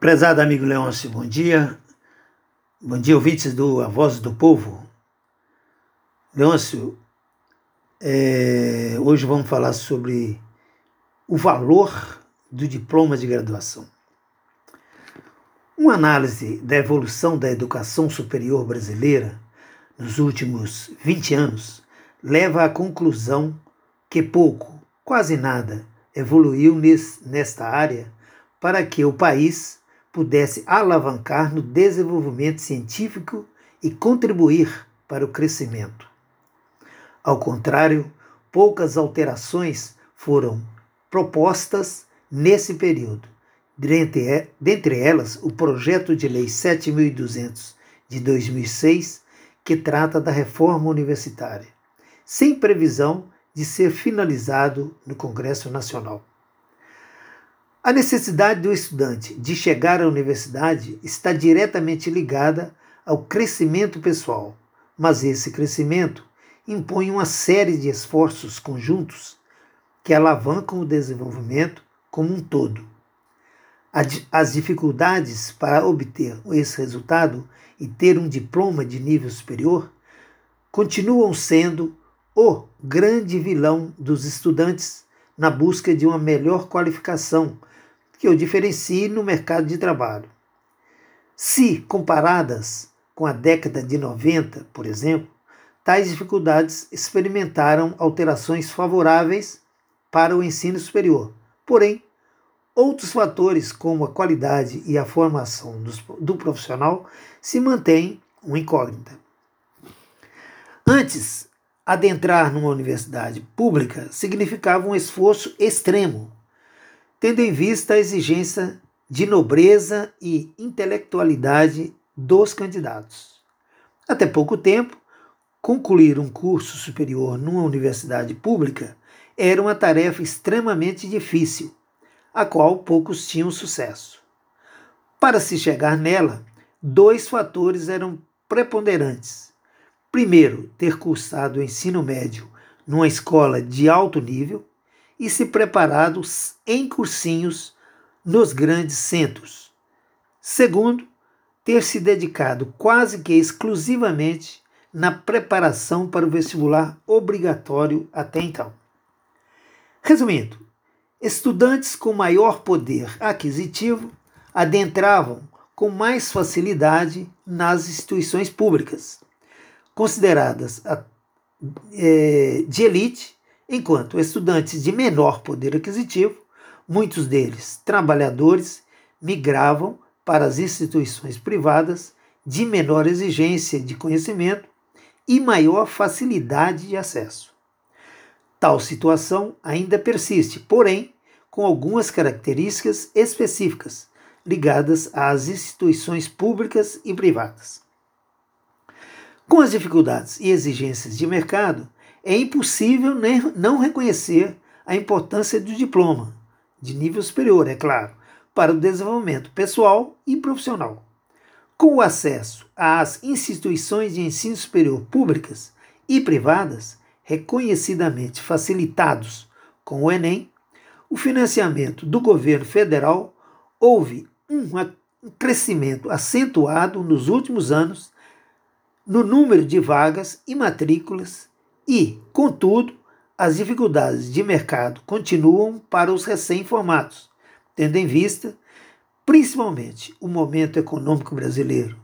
Prezado amigo Leôncio, bom dia. Bom dia, ouvintes do A Voz do Povo. Leôncio, é, hoje vamos falar sobre o valor do diploma de graduação. Uma análise da evolução da educação superior brasileira nos últimos 20 anos leva à conclusão que pouco, quase nada, evoluiu nesta área para que o país pudesse alavancar no desenvolvimento científico e contribuir para o crescimento. Ao contrário, poucas alterações foram propostas nesse período. Dentre, elas, o projeto de lei 7200 de 2006, que trata da reforma universitária, sem previsão de ser finalizado no Congresso Nacional. A necessidade do estudante de chegar à universidade está diretamente ligada ao crescimento pessoal, mas esse crescimento impõe uma série de esforços conjuntos que alavancam o desenvolvimento como um todo. As dificuldades para obter esse resultado e ter um diploma de nível superior continuam sendo o grande vilão dos estudantes na busca de uma melhor qualificação que o diferencie no mercado de trabalho. Se comparadas com a década de 90, por exemplo, tais dificuldades experimentaram alterações favoráveis para o ensino superior. Porém, outros fatores, como a qualidade e a formação do profissional, se mantêm uma incógnita. Antes, adentrar numa universidade pública significava um esforço extremo tendo em vista a exigência de nobreza e intelectualidade dos candidatos. Até pouco tempo, concluir um curso superior numa universidade pública era uma tarefa extremamente difícil, a qual poucos tinham sucesso. Para se chegar nela, dois fatores eram preponderantes. Primeiro, ter cursado o ensino médio numa escola de alto nível, e se preparado em cursinhos nos grandes centros. Segundo, ter se dedicado quase que exclusivamente na preparação para o vestibular obrigatório até então. Resumindo, estudantes com maior poder aquisitivo adentravam com mais facilidade nas instituições públicas, consideradas eh, de elite enquanto estudantes de menor poder aquisitivo, muitos deles trabalhadores, migravam para as instituições privadas de menor exigência de conhecimento e maior facilidade de acesso. Tal situação ainda persiste, porém, com algumas características específicas ligadas às instituições públicas e privadas. Com as dificuldades e exigências de mercado, é impossível não reconhecer a importância do diploma, de nível superior, é claro, para o desenvolvimento pessoal e profissional. Com o acesso às instituições de ensino superior públicas e privadas, reconhecidamente facilitados com o Enem, o financiamento do governo federal houve um crescimento acentuado nos últimos anos no número de vagas e matrículas e, contudo, as dificuldades de mercado continuam para os recém-formados, tendo em vista principalmente o momento econômico brasileiro.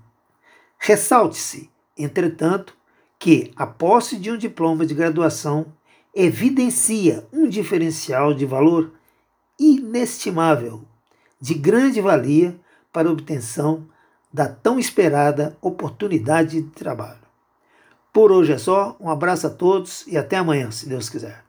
Ressalte-se, entretanto, que a posse de um diploma de graduação evidencia um diferencial de valor inestimável, de grande valia para a obtenção da tão esperada oportunidade de trabalho. Por hoje é só. Um abraço a todos e até amanhã, se Deus quiser.